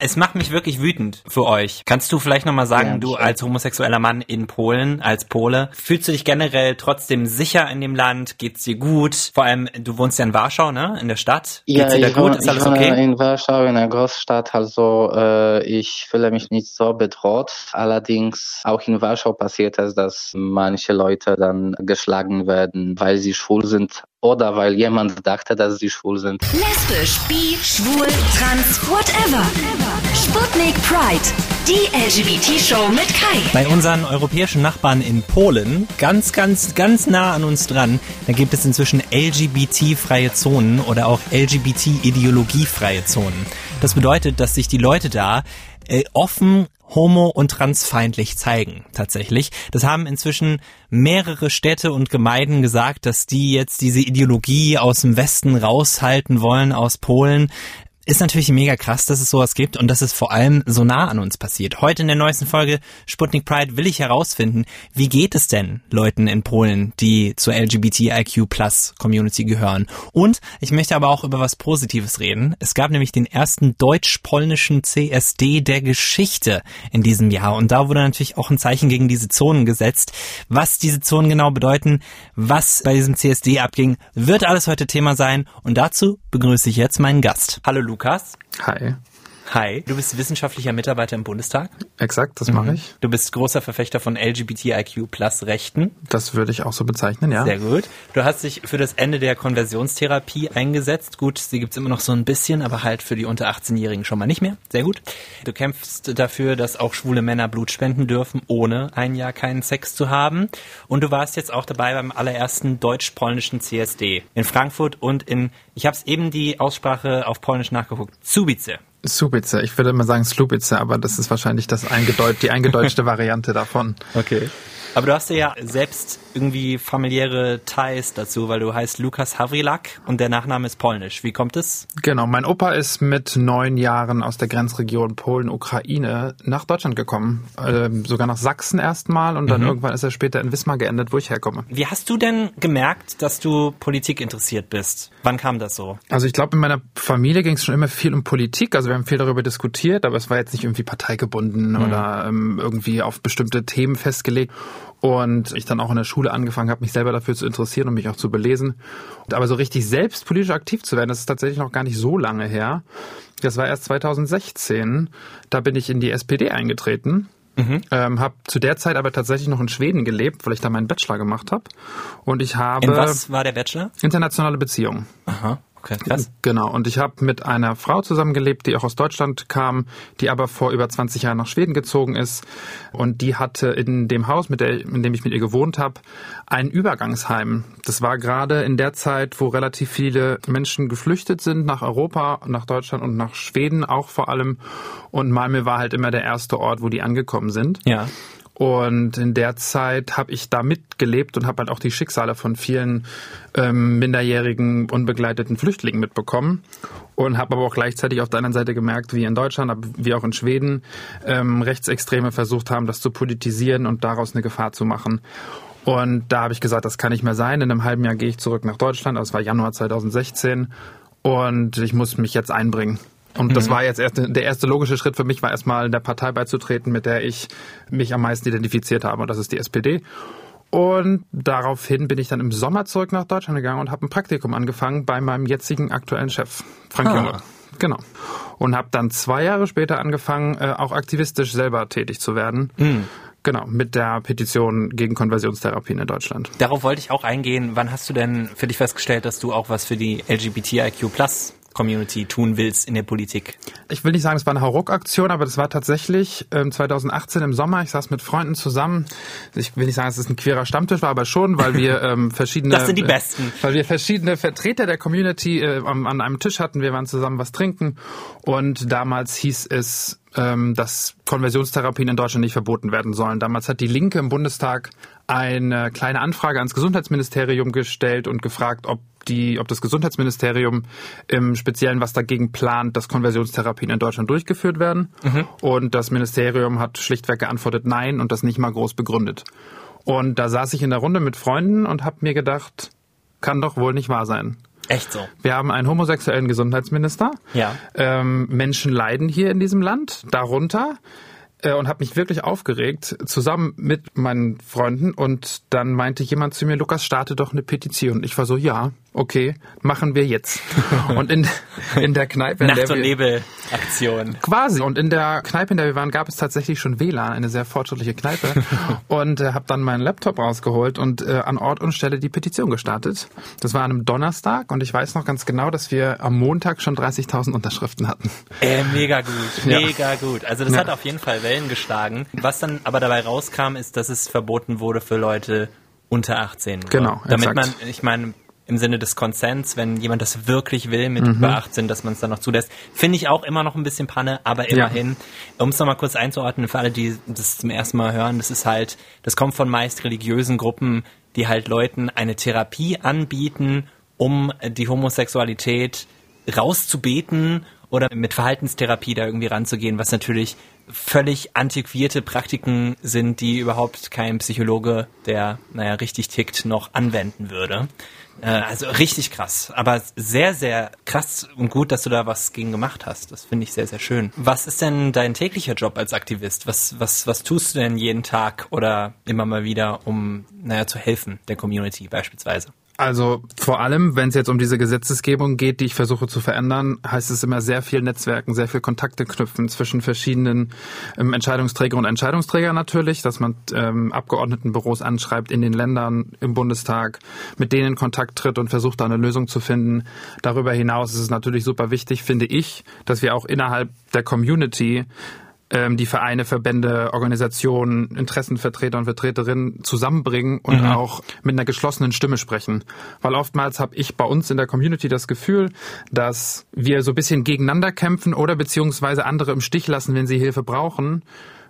Es macht mich wirklich wütend für euch. Kannst du vielleicht nochmal sagen, Ja, du als homosexueller Mann in Polen, als Pole, fühlst du dich generell trotzdem sicher in dem Land? Geht's dir gut? Vor allem, du wohnst ja in Warschau, ne? In der Stadt. Geht's Ja, dir da ich gut? wohne, Ist alles ich okay? in Warschau, in einer Großstadt, also äh, ich fühle mich nicht so bedroht. Allerdings auch in Warschau passiert es, dass manche Leute dann geschlagen werden, weil sie schwul sind oder weil jemand dachte, dass sie schwul sind. Lesbisch, bi, schwul, trans, whatever. Sputnik Pride, die LGBT-Show mit Kai. Bei unseren europäischen Nachbarn in Polen, ganz, ganz, ganz nah an uns dran, da gibt es inzwischen LGBT-freie Zonen oder auch LGBT-ideologiefreie Zonen. Das bedeutet, dass sich die Leute da äh, offen homo- und transfeindlich zeigen, tatsächlich. Das haben inzwischen mehrere Städte und Gemeinden gesagt, dass die jetzt diese Ideologie aus dem Westen raushalten wollen, aus Polen. Ist natürlich mega krass, dass es sowas gibt und dass es vor allem so nah an uns passiert. Heute in der neuesten Folge Sputnik Pride will ich herausfinden, wie geht es denn Leuten in Polen, die zur LGBTIQ Plus Community gehören. Und ich möchte aber auch über was Positives reden. Es gab nämlich den ersten deutsch-polnischen CSD der Geschichte in diesem Jahr und da wurde natürlich auch ein Zeichen gegen diese Zonen gesetzt. Was diese Zonen genau bedeuten, was bei diesem CSD abging, wird alles heute Thema sein und dazu begrüße ich jetzt meinen Gast. Hallo Lukas. Hi. Hi. Du bist wissenschaftlicher Mitarbeiter im Bundestag. Exakt, das mache ich. Du bist großer Verfechter von LGBTIQ Plus Rechten. Das würde ich auch so bezeichnen, ja. Sehr gut. Du hast dich für das Ende der Konversionstherapie eingesetzt. Gut, sie gibt's immer noch so ein bisschen, aber halt für die unter 18-Jährigen schon mal nicht mehr. Sehr gut. Du kämpfst dafür, dass auch schwule Männer Blut spenden dürfen, ohne ein Jahr keinen Sex zu haben. Und du warst jetzt auch dabei beim allerersten deutsch-polnischen CSD in Frankfurt und in, ich habe es eben die Aussprache auf Polnisch nachgeguckt, Subice. Subice, ich würde immer sagen Slubice, aber das ist wahrscheinlich das eingedeut die eingedeutschte Variante davon. Okay. Aber du hast ja selbst irgendwie familiäre Ties dazu, weil du heißt Lukas Havrilak und der Nachname ist polnisch. Wie kommt es? Genau, mein Opa ist mit neun Jahren aus der Grenzregion Polen-Ukraine nach Deutschland gekommen. Ähm, sogar nach Sachsen erstmal und dann irgendwann ist er später in Wismar geendet, wo ich herkomme. Wie hast du denn gemerkt, dass du Politik interessiert bist? Wann kam das so? Also ich glaube, in meiner Familie ging es schon immer viel um Politik. Also wir haben viel darüber diskutiert, aber es war jetzt nicht irgendwie parteigebunden oder ähm, irgendwie auf bestimmte Themen festgelegt. Und ich dann auch in der Schule angefangen habe, mich selber dafür zu interessieren und mich auch zu belesen. Aber so richtig selbst politisch aktiv zu werden, das ist tatsächlich noch gar nicht so lange her. Das war erst 2016. Da bin ich in die SPD eingetreten. Ähm, habe zu der Zeit aber tatsächlich noch in Schweden gelebt, weil ich da meinen Bachelor gemacht habe. Und ich habe In was war der Bachelor? internationale Beziehungen. Aha, okay, krass. Genau, und ich habe mit einer Frau zusammengelebt, die auch aus Deutschland kam, die aber vor über 20 Jahren nach Schweden gezogen ist. Und die hatte in dem Haus, mit der, in dem ich mit ihr gewohnt habe, ein Übergangsheim. Das war gerade in der Zeit, wo relativ viele Menschen geflüchtet sind nach Europa, nach Deutschland und nach Schweden auch vor allem. Und Malmö war halt immer der erste Ort, wo die angekommen sind. Ja. Und in der Zeit habe ich da mitgelebt und habe halt auch die Schicksale von vielen ähm, minderjährigen, unbegleiteten Flüchtlingen mitbekommen. Und habe aber auch gleichzeitig auf der anderen Seite gemerkt, wie in Deutschland, wie auch in Schweden, ähm, Rechtsextreme versucht haben, das zu politisieren und daraus eine Gefahr zu machen. Und da habe ich gesagt, das kann nicht mehr sein. In einem halben Jahr gehe ich zurück nach Deutschland. Das war Januar 2016. Und ich muss mich jetzt einbringen. Und das war jetzt erst der erste logische Schritt für mich, war erstmal der Partei beizutreten, mit der ich mich am meisten identifiziert habe. Und das ist die SPD. Und daraufhin bin ich dann im Sommer zurück nach Deutschland gegangen und habe ein Praktikum angefangen bei meinem jetzigen aktuellen Chef, Frank Ah. Junge. Genau. Und habe dann zwei Jahre später angefangen, äh, auch aktivistisch selber tätig zu werden. Genau, mit der Petition gegen Konversionstherapien in Deutschland. Darauf wollte ich auch eingehen. Wann hast du denn für dich festgestellt, dass du auch was für die LGBTIQ Plus Community tun willst in der Politik? Ich will nicht sagen, es war eine Hauruck-Aktion, aber das war tatsächlich ähm, 2018 im Sommer. Ich saß mit Freunden zusammen. Ich will nicht sagen, dass es ein queerer Stammtisch war, aber schon, weil wir ähm, verschiedene... Das sind die Besten. Weil wir verschiedene Vertreter der Community äh, an, an einem Tisch hatten. Wir waren zusammen was trinken. Und damals hieß es, ähm, dass Konversionstherapien in Deutschland nicht verboten werden sollen. Damals hat die Linke im Bundestag eine kleine Anfrage ans Gesundheitsministerium gestellt und gefragt, ob die, ob das Gesundheitsministerium im Speziellen was dagegen plant, dass Konversionstherapien in Deutschland durchgeführt werden. Und das Ministerium hat schlichtweg geantwortet Nein und das nicht mal groß begründet. Und da saß ich in der Runde mit Freunden und habe mir gedacht, kann doch wohl nicht wahr sein. Echt so. Wir haben einen homosexuellen Gesundheitsminister. Ja. Ähm, Menschen leiden hier in diesem Land darunter äh, und habe mich wirklich aufgeregt, zusammen mit meinen Freunden. Und dann meinte jemand zu mir, Lukas, starte doch eine Petition. Ich war so, ja, okay, machen wir jetzt. und in, in der Kneipe, in Nacht- der und Nebel-Aktion. Quasi. Und in der Kneipe, in der wir waren, gab es tatsächlich schon WLAN, eine sehr fortschrittliche Kneipe. und äh, habe dann meinen Laptop rausgeholt und äh, an Ort und Stelle die Petition gestartet. Das war an einem Donnerstag und ich weiß noch ganz genau, dass wir am Montag schon 30.000 Unterschriften hatten. Äh, mega gut, Ja. mega gut. Also das Ja. hat auf jeden Fall Wellen geschlagen. Was dann aber dabei rauskam, ist, dass es verboten wurde für Leute unter 18. Nur. Genau, Damit exakt. man, ich meine, im Sinne des Konsens, wenn jemand das wirklich will Mhm. mit über 18, dass man es dann noch zulässt, finde ich auch immer noch ein bisschen Panne, aber immerhin, um es nochmal kurz einzuordnen, für alle, die das zum ersten Mal hören, das ist halt, das kommt von meist religiösen Gruppen, die halt Leuten eine Therapie anbieten, um die Homosexualität rauszubeten oder mit Verhaltenstherapie da irgendwie ranzugehen, was natürlich völlig antiquierte Praktiken sind, die überhaupt kein Psychologe, der, naja, richtig tickt, noch anwenden würde. Äh, Also richtig krass, aber sehr, sehr krass und gut, dass du da was gegen gemacht hast. Das finde ich sehr, sehr schön. Was ist denn dein täglicher Job als Aktivist? Was, was, was tust du denn jeden Tag oder immer mal wieder, um, naja, zu helfen der Community beispielsweise? Also vor allem, wenn es jetzt um diese Gesetzesgebung geht, die ich versuche zu verändern, heißt es immer sehr viel Netzwerken, sehr viel Kontakte knüpfen zwischen verschiedenen ähm, Entscheidungsträger und Entscheidungsträger natürlich, dass man ähm, Abgeordnetenbüros anschreibt in den Ländern, im Bundestag, mit denen in Kontakt tritt und versucht da eine Lösung zu finden. Darüber hinaus ist es natürlich super wichtig, finde ich, dass wir auch innerhalb der Community die Vereine, Verbände, Organisationen, Interessenvertreter und Vertreterinnen zusammenbringen und auch mit einer geschlossenen Stimme sprechen. Weil oftmals habe ich bei uns in der Community das Gefühl, dass wir so ein bisschen gegeneinander kämpfen oder beziehungsweise andere im Stich lassen, wenn sie Hilfe brauchen,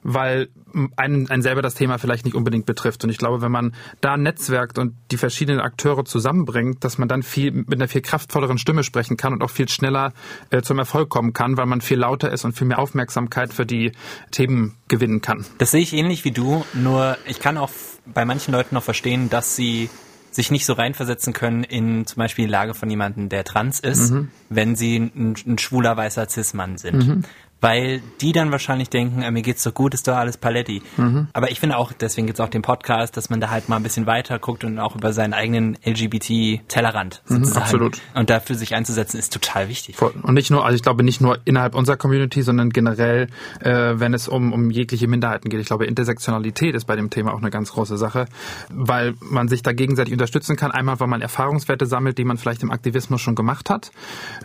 weil einen, einen selber das Thema vielleicht nicht unbedingt betrifft. Und ich glaube, wenn man da netzwerkt und die verschiedenen Akteure zusammenbringt, dass man dann viel mit einer viel kraftvolleren Stimme sprechen kann und auch viel schneller äh, zum Erfolg kommen kann, weil man viel lauter ist und viel mehr Aufmerksamkeit für die Themen gewinnen kann. Das sehe ich ähnlich wie du, nur ich kann auch bei manchen Leuten noch verstehen, dass sie sich nicht so reinversetzen können in zum Beispiel die Lage von jemandem, der trans ist, wenn sie ein, ein schwuler weißer Cis-Mann sind. Weil die dann wahrscheinlich denken, äh, mir geht's doch gut, ist doch alles Paletti. Aber ich finde auch, deswegen gibt's auch den Podcast, dass man da halt mal ein bisschen weiter guckt und auch über seinen eigenen LGBT-Tellerrand sozusagen. absolut. Und dafür sich einzusetzen, ist total wichtig. Und nicht nur, also ich glaube nicht nur innerhalb unserer Community, sondern generell, äh, wenn es um, um jegliche Minderheiten geht. Ich glaube, Intersektionalität ist bei dem Thema auch eine ganz große Sache, weil man sich da gegenseitig unterstützen kann. Einmal, weil man Erfahrungswerte sammelt, die man vielleicht im Aktivismus schon gemacht hat,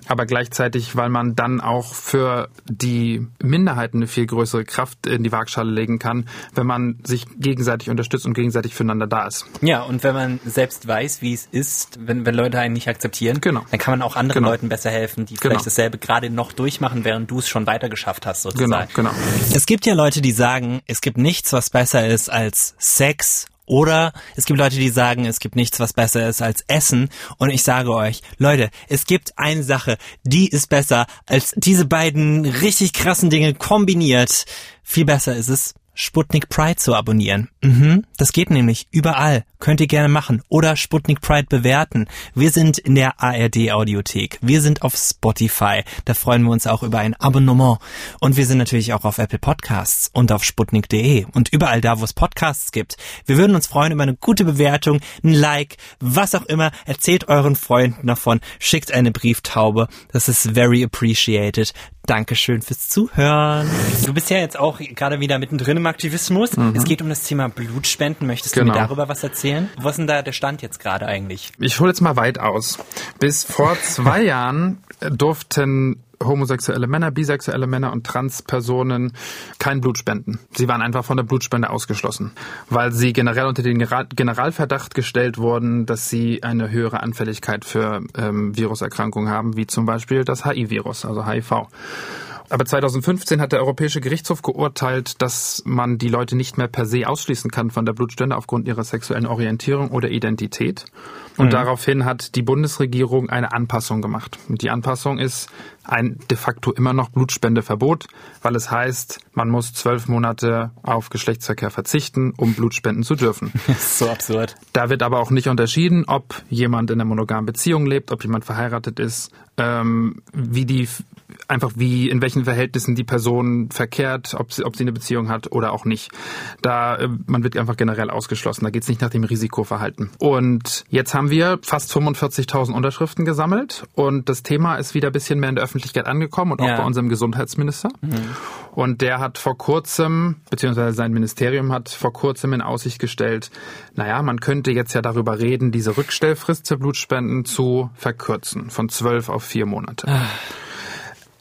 aber gleichzeitig, weil man dann auch für die Minderheiten eine viel größere Kraft in die Waagschale legen kann, wenn man sich gegenseitig unterstützt und gegenseitig füreinander da ist. Ja, und wenn man selbst weiß, wie es ist, wenn, wenn Leute einen nicht akzeptieren, Genau. dann kann man auch anderen Genau. Leuten besser helfen, die Genau. vielleicht dasselbe gerade noch durchmachen, während du es schon weiter geschafft hast, sozusagen. Genau, genau. Es gibt ja Leute, die sagen, es gibt nichts, was besser ist als Sex. Oder es gibt Leute, die sagen, es gibt nichts, was besser ist als Essen. Und ich sage euch, Leute, es gibt eine Sache, die ist besser als diese beiden richtig krassen Dinge kombiniert. Viel besser ist es, Sputnik Pride zu abonnieren. Mhm, das geht nämlich überall. Könnt ihr gerne machen. Oder Sputnik Pride bewerten. Wir sind in der ARD Audiothek. Wir sind auf Spotify. Da freuen wir uns auch über ein Abonnement. Und wir sind natürlich auch auf Apple Podcasts und auf sputnik.de und überall da, wo es Podcasts gibt. Wir würden uns freuen über eine gute Bewertung, ein Like, was auch immer. Erzählt euren Freunden davon. Schickt eine Brieftaube. Das ist very appreciated. Dankeschön fürs Zuhören. Du bist ja jetzt auch gerade wieder mittendrin im Aktivismus. Es geht um das Thema Blutspenden. Möchtest du Genau. mir darüber was erzählen? Was ist denn da der Stand jetzt gerade eigentlich? Ich hole jetzt mal weit aus. Bis vor zwei Jahren durften homosexuelle Männer, bisexuelle Männer und Transpersonen kein Blut spenden. Sie waren einfach von der Blutspende ausgeschlossen, weil sie generell unter den Generalverdacht gestellt wurden, dass sie eine höhere Anfälligkeit für ähm, Viruserkrankungen haben, wie zum Beispiel das HIV-Virus, also HIV. Aber 2015 hat der Europäische Gerichtshof geurteilt, dass man die Leute nicht mehr per se ausschließen kann von der Blutspende aufgrund ihrer sexuellen Orientierung oder Identität. Und mhm. daraufhin hat die Bundesregierung eine Anpassung gemacht. Und die Anpassung ist ein de facto immer noch Blutspendeverbot, weil es heißt, man muss zwölf Monate auf Geschlechtsverkehr verzichten, um Blutspenden zu dürfen. so absurd. Da wird aber auch nicht unterschieden, ob jemand in einer monogamen Beziehung lebt, ob jemand verheiratet ist, ähm, wie die einfach wie in welchen Verhältnissen die Person verkehrt, ob sie, ob sie eine Beziehung hat oder auch nicht. Da äh, man wird einfach generell ausgeschlossen. Da geht es nicht nach dem Risikoverhalten. Und jetzt haben wir fast 45.000 Unterschriften gesammelt und das Thema ist wieder ein bisschen mehr in der Öffentlichkeit angekommen und auch ja. bei unserem Gesundheitsminister. Mhm. Und der hat vor kurzem, beziehungsweise sein Ministerium hat vor kurzem in Aussicht gestellt, naja, man könnte jetzt ja darüber reden, diese Rückstellfrist für Blutspenden zu verkürzen von zwölf auf vier Monate. Ah.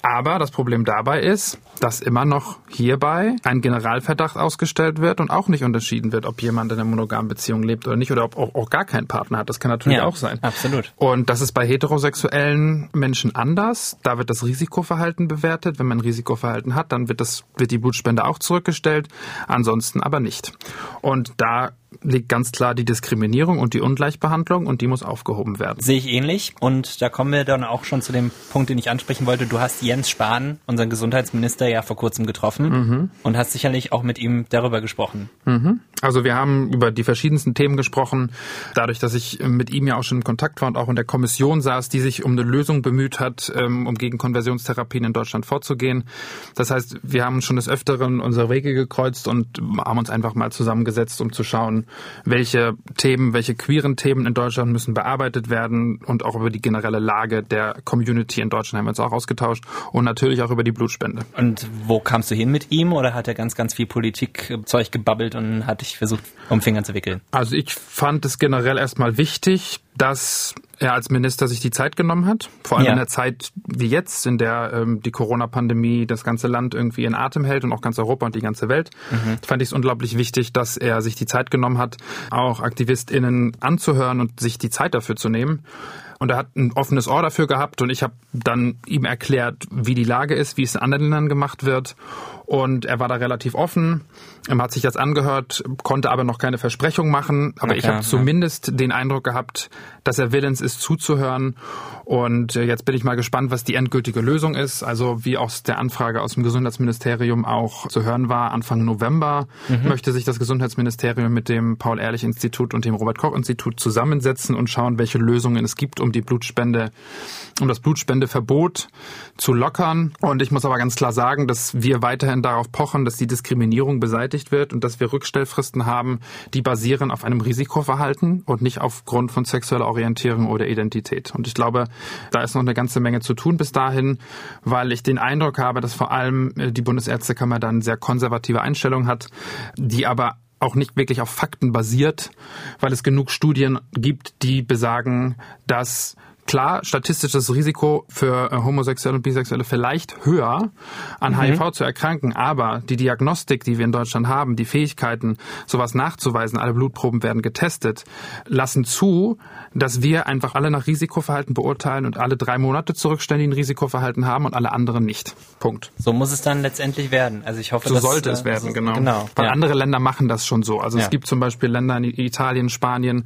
Aber das Problem dabei ist, dass immer noch hierbei ein Generalverdacht ausgestellt wird und auch nicht unterschieden wird, ob jemand in einer monogamen Beziehung lebt oder nicht oder ob auch, auch gar keinen Partner hat. Das kann natürlich ja, auch sein. Absolut. Und das ist bei heterosexuellen Menschen anders. Da wird das Risikoverhalten bewertet. Wenn man ein Risikoverhalten hat, dann wird das, wird die Blutspende auch zurückgestellt. Ansonsten aber nicht. Und da liegt ganz klar die Diskriminierung und die Ungleichbehandlung und die muss aufgehoben werden. Sehe ich ähnlich und da kommen wir dann auch schon zu dem Punkt, den ich ansprechen wollte. Du hast Jens Spahn, unseren Gesundheitsminister, ja vor kurzem getroffen mhm. und hast sicherlich auch mit ihm darüber gesprochen. Mhm. Also wir haben über die verschiedensten Themen gesprochen. Dadurch, dass ich mit ihm ja auch schon in Kontakt war und auch in der Kommission saß, die sich um eine Lösung bemüht hat, ähm, um gegen Konversionstherapien in Deutschland vorzugehen. Das heißt, wir haben schon des Öfteren unsere Wege gekreuzt und haben uns einfach mal zusammengesetzt, um zu schauen, welche Themen, welche queeren Themen in Deutschland müssen bearbeitet werden und auch über die generelle Lage der Community in Deutschland haben wir uns auch ausgetauscht und natürlich auch über die Blutspende. Und wo kamst du hin mit ihm oder hat er ganz, ganz viel Politikzeug gebabbelt und hat dich versucht, um Finger zu wickeln? Also ich fand es generell erstmal wichtig, dass er als Minister sich die Zeit genommen hat. Vor allem ja. in der Zeit wie jetzt, in der ähm, die Corona-Pandemie das ganze Land irgendwie in Atem hält und auch ganz Europa und die ganze Welt, mhm. fand ich es unglaublich wichtig, dass er sich die Zeit genommen hat, auch AktivistInnen anzuhören und sich die Zeit dafür zu nehmen. Und er hat ein offenes Ohr dafür gehabt und ich habe dann ihm erklärt, wie die Lage ist, wie es in anderen Ländern gemacht wird. Und er war da relativ offen, er hat sich das angehört, konnte aber noch keine Versprechung machen. Aber okay, ich habe ja. zumindest den Eindruck gehabt, dass er willens ist zuzuhören. Und äh, jetzt bin ich mal gespannt, was die endgültige Lösung ist. Also wie aus der Anfrage aus dem Gesundheitsministerium auch zu hören war, Anfang November mhm. möchte sich das Gesundheitsministerium mit dem Paul-Ehrlich-Institut und dem Robert-Koch-Institut zusammensetzen und schauen, welche Lösungen es gibt, um die Blutspende, um das Blutspendeverbot zu lockern. Und ich muss aber ganz klar sagen, dass wir weiterhin darauf pochen, dass die Diskriminierung beseitigt wird und dass wir Rückstellfristen haben, die basieren auf einem Risikoverhalten und nicht aufgrund von sexueller Orientierung oder Identität. Und ich glaube, da ist noch eine ganze Menge zu tun bis dahin, weil ich den Eindruck habe, dass vor allem äh, die Bundesärztekammer dann sehr konservative Einstellung hat, die aber auch nicht wirklich auf Fakten basiert, weil es genug Studien gibt, die besagen, dass klar, statistisches Risiko für äh, Homosexuelle und Bisexuelle vielleicht höher an mhm. HIV zu erkranken, aber die Diagnostik, die wir in Deutschland haben, die Fähigkeiten, sowas nachzuweisen, alle Blutproben werden getestet, lassen zu, dass wir einfach alle nach Risikoverhalten beurteilen und alle drei Monate ein Risikoverhalten haben und alle anderen nicht. Punkt. So muss es dann letztendlich werden. Also ich hoffe, so sollte es werden, so, genau. genau. Weil ja. andere Länder machen das schon so. Also ja. es gibt zum Beispiel Länder in Italien, Spanien,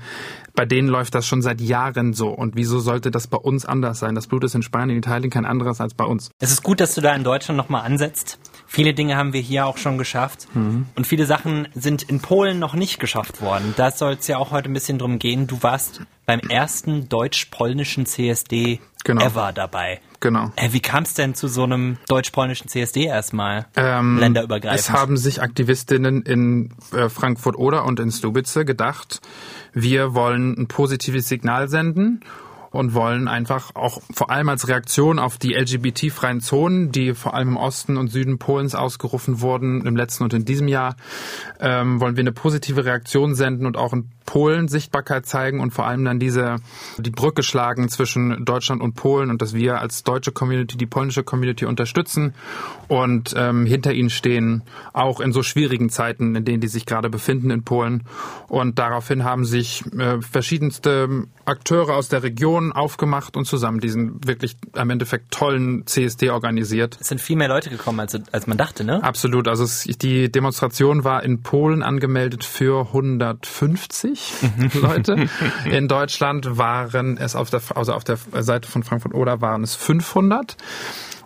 bei denen läuft das schon seit Jahren so. Und wieso sollte das bei uns anders sein? Das Blut ist in Spanien, in Italien kein anderes als bei uns. Es ist gut, dass du da in Deutschland nochmal ansetzt. Viele Dinge haben wir hier auch schon geschafft. Mhm. Und viele Sachen sind in Polen noch nicht geschafft worden. Da soll es ja auch heute ein bisschen drum gehen. Du warst beim ersten deutsch-polnischen CSD genau. ever dabei. Genau. Äh, wie kam es denn zu so einem deutsch-polnischen CSD erstmal? Ähm, länderübergreifend. Es haben sich Aktivistinnen in äh, Frankfurt-Oder und in Stubice gedacht, wir wollen ein positives Signal senden und wollen einfach auch vor allem als Reaktion auf die LGBT-freien Zonen, die vor allem im Osten und Süden Polens ausgerufen wurden im letzten und in diesem Jahr, ähm, wollen wir eine positive Reaktion senden und auch in Polen Sichtbarkeit zeigen und vor allem dann diese die Brücke schlagen zwischen Deutschland und Polen und dass wir als deutsche Community die polnische Community unterstützen und ähm, hinter ihnen stehen, auch in so schwierigen Zeiten, in denen die sich gerade befinden in Polen. Und daraufhin haben sich äh, verschiedenste Akteure aus der Region schon aufgemacht und zusammen diesen wirklich am Endeffekt tollen CSD organisiert. Es sind viel mehr Leute gekommen, als, als man dachte, ne? Absolut. Also es, die Demonstration war in Polen angemeldet für 150 mhm. Leute. In Deutschland waren es auf der, also auf der Seite von Frankfurt oder waren es 500.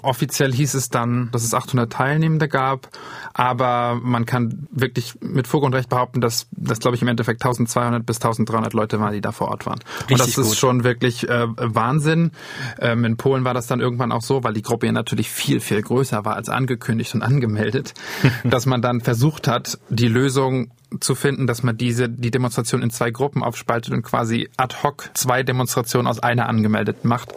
Offiziell hieß es dann, dass es 800 Teilnehmende gab, aber man kann wirklich mit Fug und Recht behaupten, dass das, glaube ich, im Endeffekt 1200 bis 1300 Leute waren, die da vor Ort waren. Richtig und das ist gut. schon wirklich äh, Wahnsinn. Ähm, in Polen war das dann irgendwann auch so, weil die Gruppe ja natürlich viel, viel größer war als angekündigt und angemeldet, dass man dann versucht hat, die Lösung zu finden, dass man diese die Demonstration in zwei Gruppen aufspaltet und quasi ad hoc zwei Demonstrationen aus einer angemeldet macht,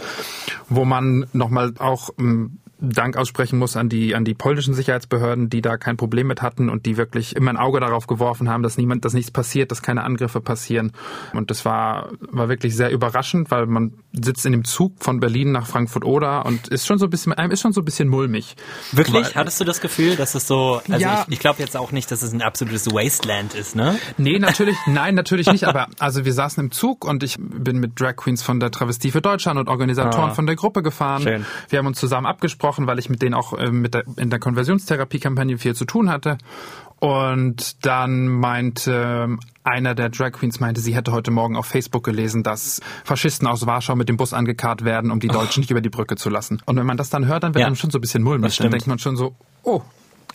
wo man nochmal auch ähm, Dank aussprechen muss an die an die polnischen Sicherheitsbehörden, die da kein Problem mit hatten und die wirklich immer ein Auge darauf geworfen haben, dass niemand, dass nichts passiert, dass keine Angriffe passieren. Und das war war wirklich sehr überraschend, weil man sitzt in dem Zug von Berlin nach Frankfurt Oder und ist schon so ein bisschen einem ist schon so ein bisschen mulmig. Wirklich? Weil, Hattest du das Gefühl, dass es so? Also ja, ich, ich glaube jetzt auch nicht, dass es ein absolutes Wasteland ist, ne? Nee, natürlich, nein, natürlich nicht. Aber also wir saßen im Zug und ich bin mit Drag Queens von der Travestie für Deutschland und Organisatoren ah, von der Gruppe gefahren. Schön. Wir haben uns zusammen abgesprochen gesprochen, weil ich mit denen auch äh, mit der, in der Konversionstherapie-Kampagne viel zu tun hatte. Und dann meinte äh, einer der Drag Queens meinte, sie hätte heute Morgen auf Facebook gelesen, dass Faschisten aus Warschau mit dem Bus angekarrt werden, um die Deutschen oh. nicht über die Brücke zu lassen. Und wenn man das dann hört, dann wird ja. einem schon so ein bisschen mulmig. Dann denkt man schon so, oh,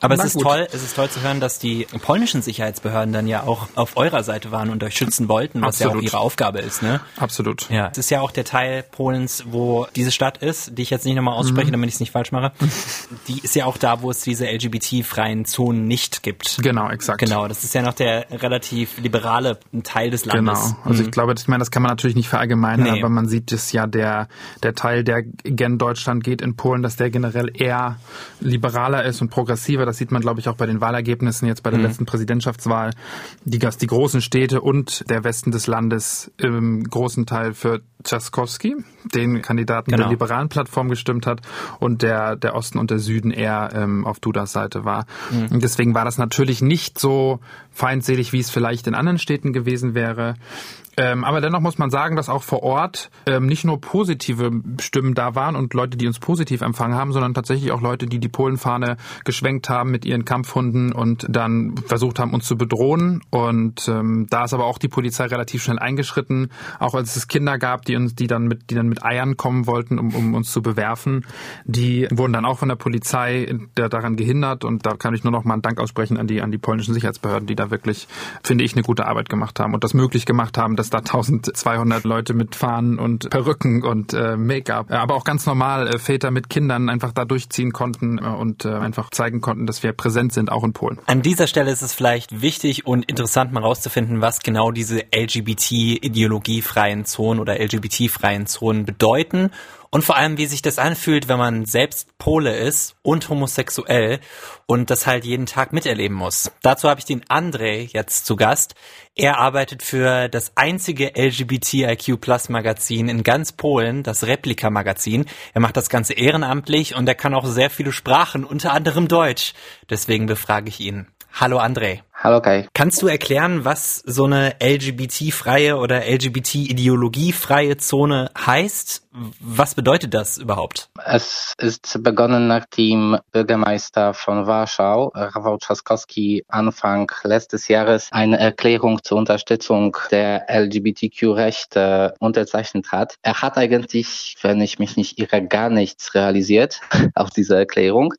aber es ist gut. toll, es ist toll zu hören, dass die polnischen Sicherheitsbehörden dann ja auch auf eurer Seite waren und euch schützen wollten, was Absolut. ja auch ihre Aufgabe ist, ne? Absolut. Ja. Es ist ja auch der Teil Polens, wo diese Stadt ist, die ich jetzt nicht nochmal ausspreche, mhm. damit ich es nicht falsch mache. die ist ja auch da, wo es diese LGBT-freien Zonen nicht gibt. Genau, exakt. Genau, das ist ja noch der relativ liberale Teil des Landes. Genau. Also mhm. ich glaube, ich meine, das kann man natürlich nicht verallgemeinern, nee. aber man sieht es ja, der, der Teil, der gen Deutschland geht in Polen, dass der generell eher liberaler ist und progressiver das sieht man, glaube ich, auch bei den Wahlergebnissen jetzt bei der mhm. letzten Präsidentschaftswahl. Die, die großen Städte und der Westen des Landes im großen Teil für Tchaskowski, den Kandidaten genau. der liberalen Plattform gestimmt hat und der, der Osten und der Süden eher ähm, auf Dudas Seite war. Mhm. Und deswegen war das natürlich nicht so feindselig, wie es vielleicht in anderen Städten gewesen wäre. Ähm, aber dennoch muss man sagen, dass auch vor Ort ähm, nicht nur positive Stimmen da waren und Leute, die uns positiv empfangen haben, sondern tatsächlich auch Leute, die die Polenfahne geschwenkt haben mit ihren Kampfhunden und dann versucht haben, uns zu bedrohen. Und ähm, da ist aber auch die Polizei relativ schnell eingeschritten, auch als es Kinder gab, die uns, die dann mit, die dann mit Eiern kommen wollten, um, um uns zu bewerfen. Die wurden dann auch von der Polizei daran gehindert und da kann ich nur noch mal einen Dank aussprechen an die, an die polnischen Sicherheitsbehörden, die da wirklich, finde ich, eine gute Arbeit gemacht haben und das möglich gemacht haben, dass dass da 1200 Leute mit Fahnen und Perücken und äh, Make-up, aber auch ganz normal äh, Väter mit Kindern einfach da durchziehen konnten äh, und äh, einfach zeigen konnten, dass wir präsent sind, auch in Polen. An dieser Stelle ist es vielleicht wichtig und interessant mal rauszufinden, was genau diese LGBT-ideologiefreien Zonen oder LGBT-freien Zonen bedeuten und vor allem, wie sich das anfühlt, wenn man selbst Pole ist und homosexuell und das halt jeden Tag miterleben muss. Dazu habe ich den André jetzt zu Gast. Er arbeitet für das einzige LGBTIQ Plus Magazin in ganz Polen, das Replika Magazin. Er macht das Ganze ehrenamtlich und er kann auch sehr viele Sprachen, unter anderem Deutsch. Deswegen befrage ich ihn. Hallo André. Hallo Kai. Kannst du erklären, was so eine LGBT-freie oder LGBT-ideologiefreie Zone heißt? Was bedeutet das überhaupt? Es ist begonnen, nachdem Bürgermeister von Warschau, Rafał Trzaskowski, Anfang letztes Jahres eine Erklärung zur Unterstützung der LGBTQ-Rechte unterzeichnet hat. Er hat eigentlich, wenn ich mich nicht irre, gar nichts realisiert auf diese Erklärung.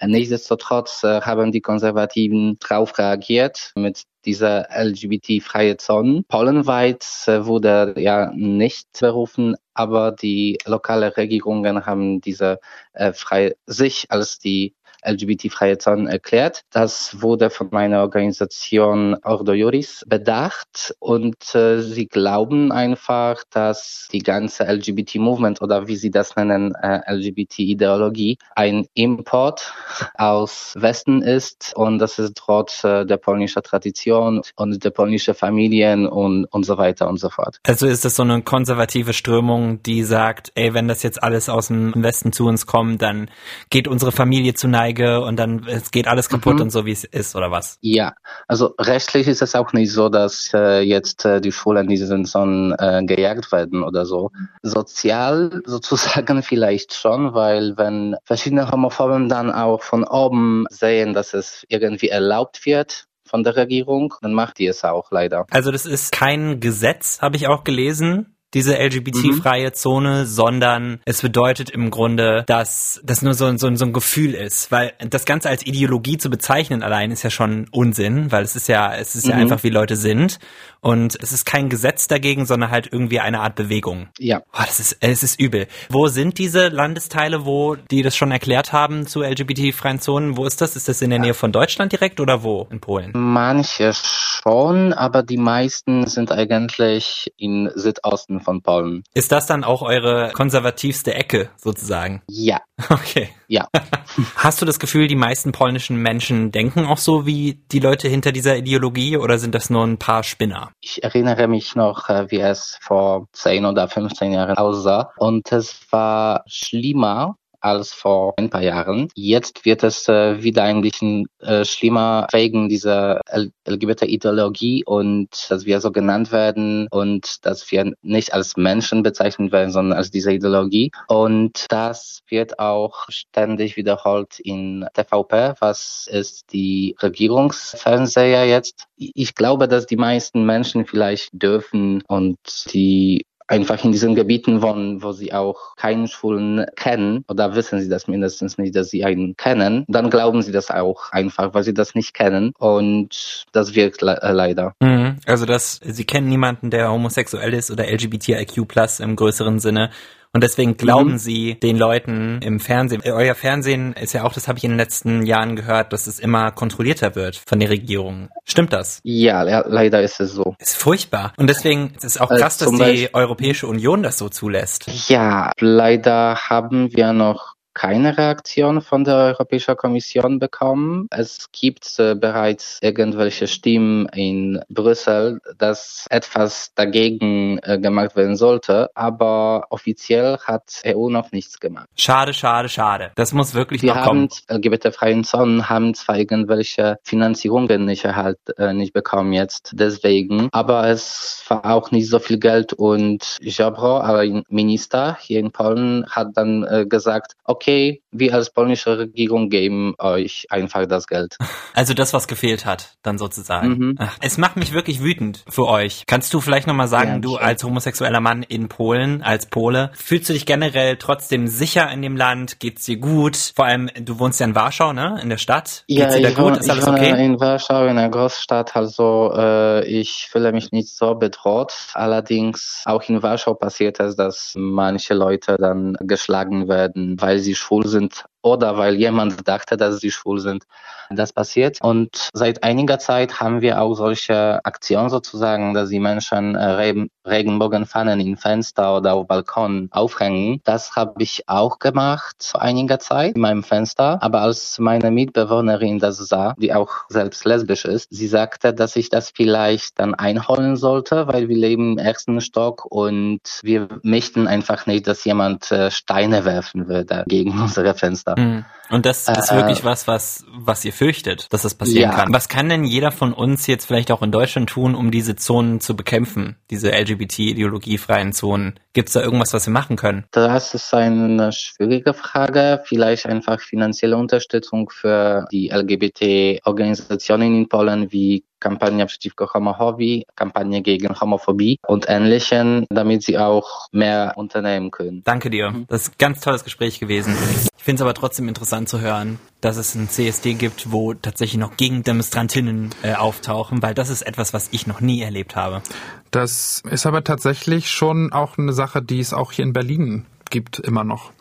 Nichtsdestotrotz äh, haben die Konservativen darauf reagiert mit dieser LGBT-freie Zone. Polenweit äh, wurde ja nicht berufen, aber die lokale Regierungen haben diese äh, frei sich als die LGBT-freie Zonen erklärt. Das wurde von meiner Organisation Ordo Juris bedacht und äh, sie glauben einfach, dass die ganze LGBT-Movement oder wie sie das nennen, äh, LGBT-Ideologie ein Import aus Westen ist und das ist trotz äh, der polnischen Tradition und der polnischen Familien und, und so weiter und so fort. Also ist das so eine konservative Strömung, die sagt, ey, wenn das jetzt alles aus dem Westen zu uns kommt, dann geht unsere Familie zu Neige Ohrfeige und dann es geht alles kaputt Mhm. und so wie es ist oder was? Ja, also rechtlich ist es auch nicht so, dass äh, jetzt äh, die Schulen diesem Sinn äh, gejagt werden oder so. Sozial sozusagen vielleicht schon, weil wenn verschiedene Homophoben dann auch von oben sehen, dass es irgendwie erlaubt wird von der Regierung, dann macht die es auch leider. Also das ist kein Gesetz, habe ich auch gelesen. Diese LGBT-freie Zone, sondern es bedeutet im Grunde, dass das nur so, ein- so, ein- so ein Gefühl ist, weil das Ganze als Ideologie zu bezeichnen allein ist ja schon Unsinn, weil es ist ja, es ist ja Mhm. einfach wie Leute sind und es ist kein Gesetz dagegen, sondern halt irgendwie eine Art Bewegung. Ja, Boah, das ist, es ist übel. Wo sind diese Landesteile, wo die das schon erklärt haben zu LGBT-freien Zonen? Wo ist das? Ist das in der Nähe von Deutschland direkt oder wo? In Polen? manche schon, aber die meisten sind eigentlich in Südosten von Polen. Ist das dann auch eure konservativste Ecke sozusagen? Ja, Okay. ja. Hast du das Gefühl, die meisten polnischen Menschen denken auch so wie die Leute hinter dieser Ideologie oder sind das nur ein paar Spinner? Ich erinnere mich noch, äh, wie es vor 10 oder 15 Jahren aussah. Und es war schlimmer als vor ein paar Jahren. Jetzt wird es äh, wieder ein bisschen äh, schlimmer wegen dieser LGBT-Ideologie und dass wir so genannt werden und dass wir nicht als Menschen bezeichnet werden, sondern als diese Ideologie. Und das wird auch ständig wiederholt in TVP, was ist die Regierungsfernseher jetzt. Ich glaube, dass die meisten Menschen vielleicht dürfen und die einfach in diesen Gebieten wohnen, wo sie auch keinen Schwulen kennen oder wissen sie das mindestens nicht, dass sie einen kennen, dann glauben sie das auch einfach, weil sie das nicht kennen und das wirkt le äh, leider. Mhm. Also dass sie kennen niemanden, der homosexuell ist oder LGBTIQ+ im größeren Sinne. Und deswegen glauben Mhm. sie den Leuten im Fernsehen. Euer Fernsehen ist ja auch, das habe ich in den letzten Jahren gehört, dass es immer kontrollierter wird von der Regierung. Stimmt das? Ja, le leider ist es so. Ist furchtbar. Und deswegen ist es auch Äh, krass, dass zum die Beispiel- Europäische Union das so zulässt. Ja, leider haben wir noch keine Reaktion von der Europäischen Kommission bekommen. Es gibt äh, bereits irgendwelche Stimmen in Brüssel, dass etwas dagegen äh, gemacht werden sollte, aber offiziell hat EU noch nichts gemacht. Schade, schade, schade. Das muss wirklich Wir noch kommen. haben LGBT-freien Zonen haben zwar irgendwelche Finanzierungen nicht erhalt, äh, nicht bekommen jetzt, deswegen, aber es war auch nicht so viel Geld und Ziobro, ein Minister hier in Polen, hat dann äh, gesagt, okay, okay. Wir als polnische Regierung geben euch einfach das Geld. Also das, was gefehlt hat, dann sozusagen. Mhm. Ach, es macht mich wirklich wütend für euch. Kannst du vielleicht nochmal sagen, Ja, du als homosexueller Mann in Polen, als Pole, fühlst du dich generell trotzdem sicher in dem Land? Geht's dir gut? Vor allem, du wohnst ja in Warschau, ne? In der Stadt. Geht's dir da ich gut? Ist alles okay? in Warschau, in einer Großstadt, also äh, ich fühle mich nicht so bedroht. Allerdings auch in Warschau passiert es, dass manche Leute dann geschlagen werden, weil sie schwul sind And. Oder weil jemand dachte, dass sie schwul sind. Das passiert. Und seit einiger Zeit haben wir auch solche Aktionen sozusagen, dass die Menschen äh, Regen- Regenbogenfahnen in Fenster oder auf Balkon aufhängen. Das habe ich auch gemacht vor einiger Zeit in meinem Fenster. Aber als meine Mitbewohnerin das sah, die auch selbst lesbisch ist, sie sagte, dass ich das vielleicht dann einholen sollte, weil wir leben im ersten Stock und wir möchten einfach nicht, dass jemand äh, Steine werfen würde gegen unsere Fenster. Mhm. Und das ist Äh, wirklich was, was, was ihr fürchtet, dass das passieren Ja. kann. Was kann denn jeder von uns jetzt vielleicht auch in Deutschland tun, um diese Zonen zu bekämpfen? Diese LGBT-ideologiefreien Zonen? Gibt's da irgendwas, was wir machen können? Das ist eine schwierige Frage. Vielleicht einfach finanzielle Unterstützung für die LGBT-Organisationen in Polen wie Kampagne przeciwko homofobii, Kampagne gegen Homophobie und Ähnlichem, damit sie auch mehr unternehmen können. Danke dir. Das ist ein ganz tolles Gespräch gewesen. Ich finde es aber trotzdem interessant zu hören, dass es ein CSD gibt, wo tatsächlich noch Gegendemonstrantinnen äh, auftauchen, weil das ist etwas, was ich noch nie erlebt habe. Das ist aber tatsächlich schon auch eine Sache, die es auch hier in Berlin gibt, immer noch.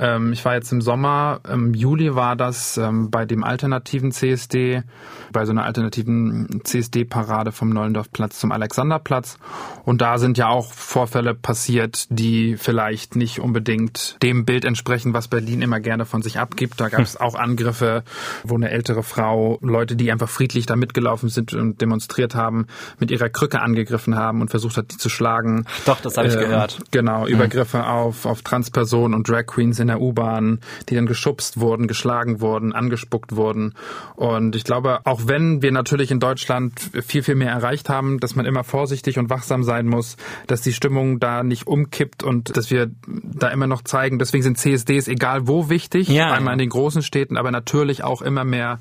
Ähm, ich war jetzt im Sommer, im Juli war das ähm, bei dem alternativen CSD, bei so einer alternativen CSD-Parade vom Neulendorfplatz zum Alexanderplatz. Und da sind ja auch Vorfälle passiert, die vielleicht nicht unbedingt dem Bild entsprechen, was Berlin immer gerne von sich abgibt. Da gab es auch Angriffe, wo eine ältere Frau Leute, die einfach friedlich da mitgelaufen sind und demonstriert haben, mit ihrer Krücke angegriffen haben und versucht hat, die zu schlagen. Doch, das habe ich Ähm, gehört. Genau, Übergriffe auf, auf Transpersonen und Drag Queens in der U-Bahn, die dann geschubst wurden, geschlagen wurden, angespuckt wurden. Und ich glaube, auch wenn wir natürlich in Deutschland viel, viel mehr erreicht haben, dass man immer vorsichtig und wachsam sein muss, dass die Stimmung da nicht umkippt und dass wir da immer noch zeigen, deswegen sind CSDs egal wo wichtig, ja, einmal in den großen Städten, aber natürlich auch immer mehr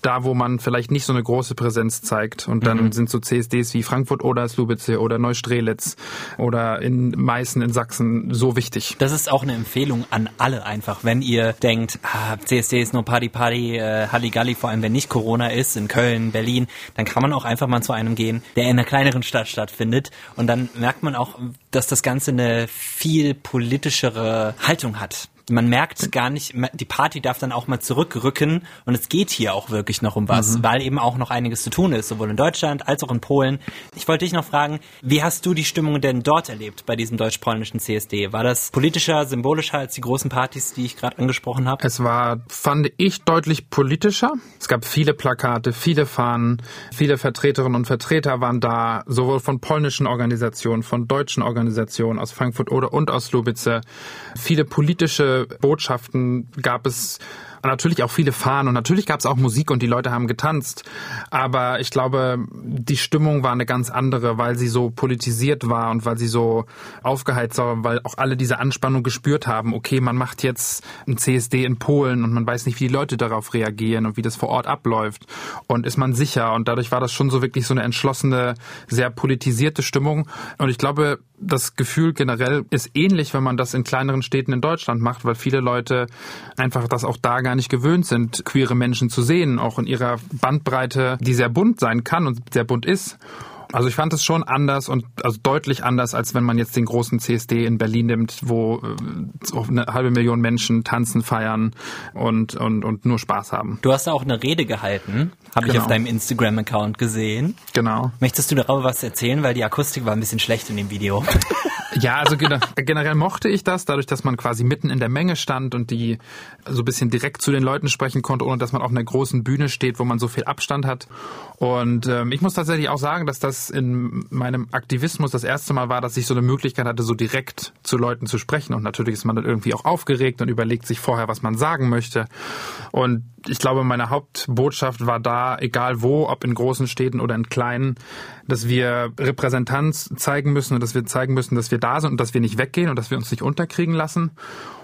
da, wo man vielleicht nicht so eine große Präsenz zeigt. Und dann mhm. sind so CSDs wie Frankfurt oder Slubice oder Neustrelitz oder in Meißen in Sachsen so wichtig. Das ist auch eine Empfehlung an alle einfach, wenn ihr denkt, ah, CSD ist nur Party Party, äh, Halligalli, vor allem wenn nicht Corona ist, in Köln, Berlin, dann kann man auch einfach mal zu einem gehen, der in einer kleineren Stadt stattfindet. Und dann merkt man auch, dass das Ganze eine viel politischere Haltung hat man merkt gar nicht, die Party darf dann auch mal zurückrücken und es geht hier auch wirklich noch um was, mhm. weil eben auch noch einiges zu tun ist, sowohl in Deutschland als auch in Polen. Ich wollte dich noch fragen, wie hast du die Stimmung denn dort erlebt bei diesem deutsch-polnischen CSD? War das politischer, symbolischer als die großen Partys, die ich gerade angesprochen habe? Es war, fand ich, deutlich politischer. Es gab viele Plakate, viele Fahnen, viele Vertreterinnen und Vertreter waren da, sowohl von polnischen Organisationen, von deutschen Organisationen aus Frankfurt oder und aus Lubice. Viele politische Botschaften gab es natürlich auch viele Fahnen und natürlich gab es auch Musik und die Leute haben getanzt. Aber ich glaube, die Stimmung war eine ganz andere, weil sie so politisiert war und weil sie so aufgeheizt war, weil auch alle diese Anspannung gespürt haben. Okay, man macht jetzt ein CSD in Polen und man weiß nicht, wie die Leute darauf reagieren und wie das vor Ort abläuft. Und ist man sicher? Und dadurch war das schon so wirklich so eine entschlossene, sehr politisierte Stimmung. Und ich glaube, das Gefühl generell ist ähnlich, wenn man das in kleineren Städten in Deutschland macht, weil viele Leute einfach das auch da gar nicht gewöhnt sind, queere Menschen zu sehen, auch in ihrer Bandbreite, die sehr bunt sein kann und sehr bunt ist. Also ich fand es schon anders und also deutlich anders, als wenn man jetzt den großen CSD in Berlin nimmt, wo äh, eine halbe Million Menschen tanzen, feiern und, und, und nur Spaß haben. Du hast auch eine Rede gehalten, habe genau. ich auf deinem Instagram-Account gesehen. Genau. Möchtest du darüber was erzählen, weil die Akustik war ein bisschen schlecht in dem Video. Ja, also generell mochte ich das, dadurch, dass man quasi mitten in der Menge stand und die so ein bisschen direkt zu den Leuten sprechen konnte, ohne dass man auf einer großen Bühne steht, wo man so viel Abstand hat. Und ähm, ich muss tatsächlich auch sagen, dass das in meinem Aktivismus das erste Mal war, dass ich so eine Möglichkeit hatte, so direkt zu Leuten zu sprechen. Und natürlich ist man dann irgendwie auch aufgeregt und überlegt sich vorher, was man sagen möchte. Und ich glaube, meine Hauptbotschaft war da, egal wo, ob in großen Städten oder in kleinen, dass wir Repräsentanz zeigen müssen und dass wir zeigen müssen, dass wir da sind und dass wir nicht weggehen und dass wir uns nicht unterkriegen lassen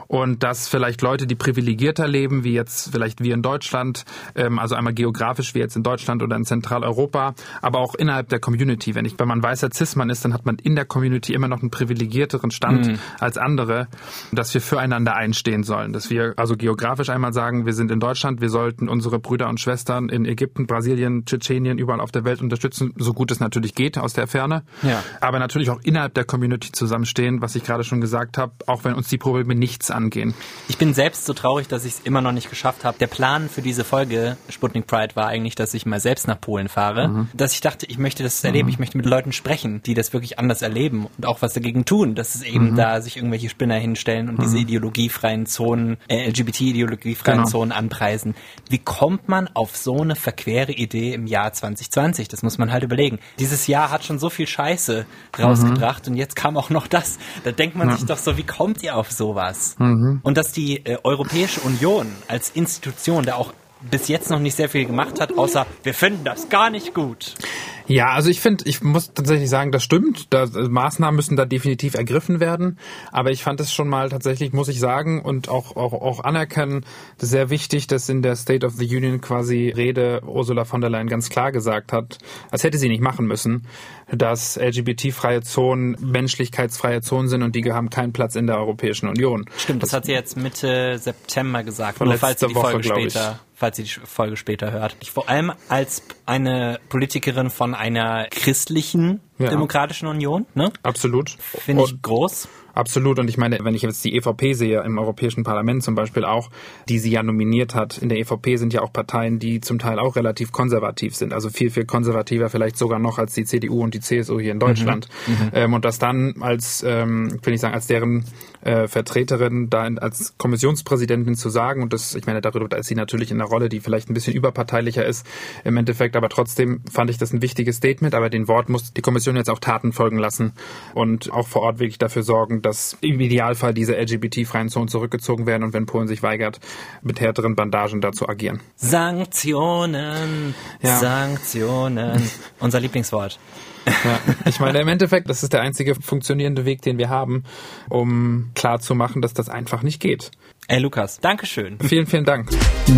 und dass vielleicht Leute, die privilegierter leben, wie jetzt vielleicht wir in Deutschland, ähm, also einmal geografisch wie jetzt in Deutschland oder in Zentraleuropa, aber auch innerhalb der Community. Wenn ich, wenn man weißer Cis-Mann ist, dann hat man in der Community immer noch einen privilegierteren Stand mhm. als andere, dass wir füreinander einstehen sollen. Dass wir also geografisch einmal sagen, wir sind in Deutschland, wir sollten unsere Brüder und Schwestern in Ägypten, Brasilien, Tschetschenien, überall auf der Welt unterstützen, so gut es natürlich geht aus der Ferne. Ja. Aber natürlich auch innerhalb der Community zusammenstehen, was ich gerade schon gesagt habe, auch wenn uns die Probleme nichts angehen. Ich bin selbst so traurig, dass ich es immer noch nicht geschafft habe. Der Plan für diese Folge Sputnik Pride war eigentlich, dass ich mal selbst nach Polen fahre. Mhm. Dass ich dachte, ich möchte das erleben, mhm. ich möchte mit Leuten sprechen, die das wirklich anders erleben und auch was dagegen tun, dass es eben mhm. da sich irgendwelche Spinner hinstellen und diese mhm. ideologiefreien Zonen, äh, LGBT-ideologiefreien genau. Zonen anpreisen. Wie kommt man auf so eine verquere Idee im Jahr 2020? Das muss man halt überlegen. Dieses Jahr hat schon so viel Scheiße rausgebracht mhm. und jetzt kam auch noch das. Da denkt man ja. sich doch so, wie kommt ihr auf sowas? Mhm. Und dass die äh, Europäische Union als Institution da auch bis jetzt noch nicht sehr viel gemacht hat, außer wir finden das gar nicht gut. Ja, also ich finde, ich muss tatsächlich sagen, das stimmt. Da, also Maßnahmen müssen da definitiv ergriffen werden. Aber ich fand es schon mal tatsächlich, muss ich sagen, und auch, auch, auch anerkennen, sehr wichtig, dass in der State of the Union quasi Rede Ursula von der Leyen ganz klar gesagt hat, als hätte sie nicht machen müssen, dass LGBT-freie Zonen menschlichkeitsfreie Zonen sind und die haben keinen Platz in der Europäischen Union. Stimmt, das, das hat sie jetzt Mitte September gesagt, nur falls sie die Woche, Folge später falls sie die Folge später hört. Ich, vor allem als eine Politikerin von einer christlichen ja. demokratischen Union, ne? Absolut. Finde ich groß. Absolut. Und ich meine, wenn ich jetzt die EVP sehe, im Europäischen Parlament zum Beispiel auch, die sie ja nominiert hat, in der EVP sind ja auch Parteien, die zum Teil auch relativ konservativ sind. Also viel, viel konservativer vielleicht sogar noch als die CDU und die CSU hier in Deutschland. Mhm. Mhm. Ähm, und das dann als, ähm, will ich sagen, als deren äh, Vertreterin da in, als Kommissionspräsidentin zu sagen, und das, ich meine, darüber da ist sie natürlich in einer Rolle, die vielleicht ein bisschen überparteilicher ist im Endeffekt, aber trotzdem fand ich das ein wichtiges Statement, aber den Wort muss die Kommission jetzt auch Taten folgen lassen und auch vor Ort wirklich dafür sorgen, dass im Idealfall diese LGBT-freien Zonen zurückgezogen werden und wenn Polen sich weigert, mit härteren Bandagen dazu agieren. Sanktionen, ja. Sanktionen. Unser Lieblingswort. Ja, ich meine, im Endeffekt, das ist der einzige funktionierende Weg, den wir haben, um klarzumachen, dass das einfach nicht geht. Ey, Lukas, Dankeschön. Vielen, vielen Dank.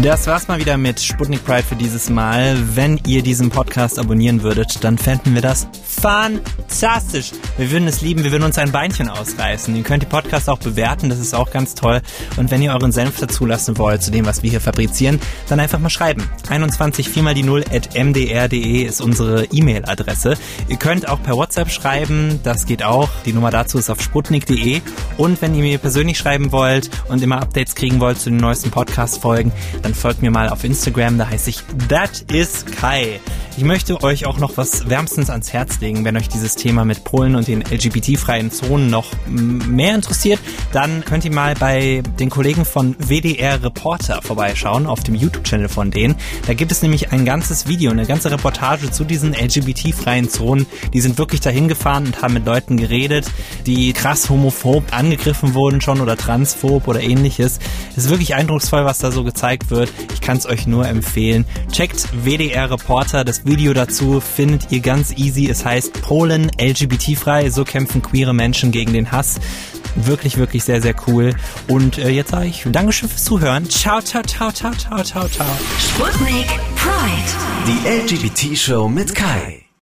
Das war's mal wieder mit Sputnik Pride für dieses Mal. Wenn ihr diesen Podcast abonnieren würdet, dann fänden wir das fantastisch. Wir würden es lieben, wir würden uns ein Beinchen ausreißen. Ihr könnt die Podcast auch bewerten, das ist auch ganz toll. Und wenn ihr euren Senf dazulassen wollt zu dem, was wir hier fabrizieren, dann einfach mal schreiben. 21 4 mal die 0 at mdr.de ist unsere E-Mail-Adresse. Ihr könnt auch per WhatsApp schreiben, das geht auch. Die Nummer dazu ist auf sputnik.de. Und wenn ihr mir persönlich schreiben wollt und immer Updates Updates kriegen wollt zu den neuesten Podcast-Folgen, dann folgt mir mal auf Instagram, da heiße ich That is Kai. Ich möchte euch auch noch was wärmstens ans Herz legen, wenn euch dieses Thema mit Polen und den LGBT-freien Zonen noch mehr interessiert, dann könnt ihr mal bei den Kollegen von WDR Reporter vorbeischauen, auf dem YouTube-Channel von denen. Da gibt es nämlich ein ganzes Video, eine ganze Reportage zu diesen LGBT-freien Zonen. Die sind wirklich dahin gefahren und haben mit Leuten geredet, die krass homophob angegriffen wurden schon oder transphob oder ähnliches. Es ist wirklich eindrucksvoll, was da so gezeigt wird. Ich kann es euch nur empfehlen. Checkt WDR Reporter. Das Video dazu findet ihr ganz easy. Es heißt Polen LGBT-frei. So kämpfen queere Menschen gegen den Hass. Wirklich, wirklich sehr, sehr cool. Und äh, jetzt sage ich Dankeschön fürs Zuhören. Ciao, ciao, ciao, ciao, ciao, ciao, ciao. Sputnik Pride. Die LGBT-Show mit Kai.